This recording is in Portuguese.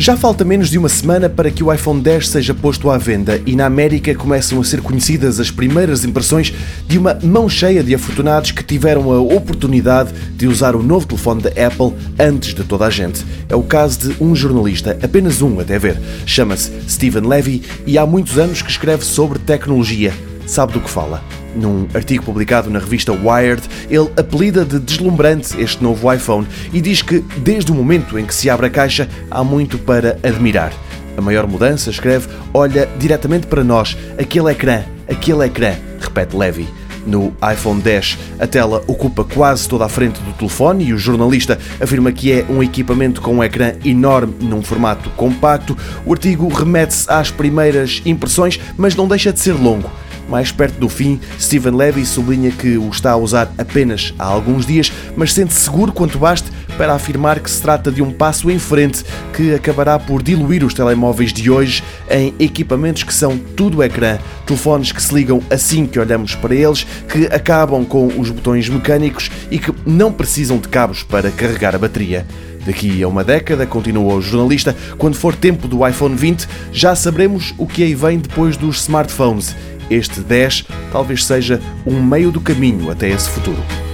Já falta menos de uma semana para que o iPhone 10 seja posto à venda e na América começam a ser conhecidas as primeiras impressões de uma mão cheia de afortunados que tiveram a oportunidade de usar o novo telefone da Apple antes de toda a gente. É o caso de um jornalista, apenas um até ver. Chama-se Stephen Levy e há muitos anos que escreve sobre tecnologia. Sabe do que fala? Num artigo publicado na revista Wired, ele apelida de deslumbrante este novo iPhone e diz que, desde o momento em que se abre a caixa, há muito para admirar. A maior mudança, escreve, olha diretamente para nós, aquele ecrã, aquele ecrã, repete Levy. No iPhone 10, a tela ocupa quase toda a frente do telefone e o jornalista afirma que é um equipamento com um ecrã enorme num formato compacto. O artigo remete-se às primeiras impressões, mas não deixa de ser longo. Mais perto do fim, Stephen Levy sublinha que o está a usar apenas há alguns dias, mas sente seguro quanto baste para afirmar que se trata de um passo em frente que acabará por diluir os telemóveis de hoje em equipamentos que são tudo ecrã, telefones que se ligam assim que olhamos para eles, que acabam com os botões mecânicos e que não precisam de cabos para carregar a bateria. Daqui a uma década, continua o jornalista, quando for tempo do iPhone 20, já saberemos o que aí vem depois dos smartphones este 10 talvez seja um meio do caminho até esse futuro.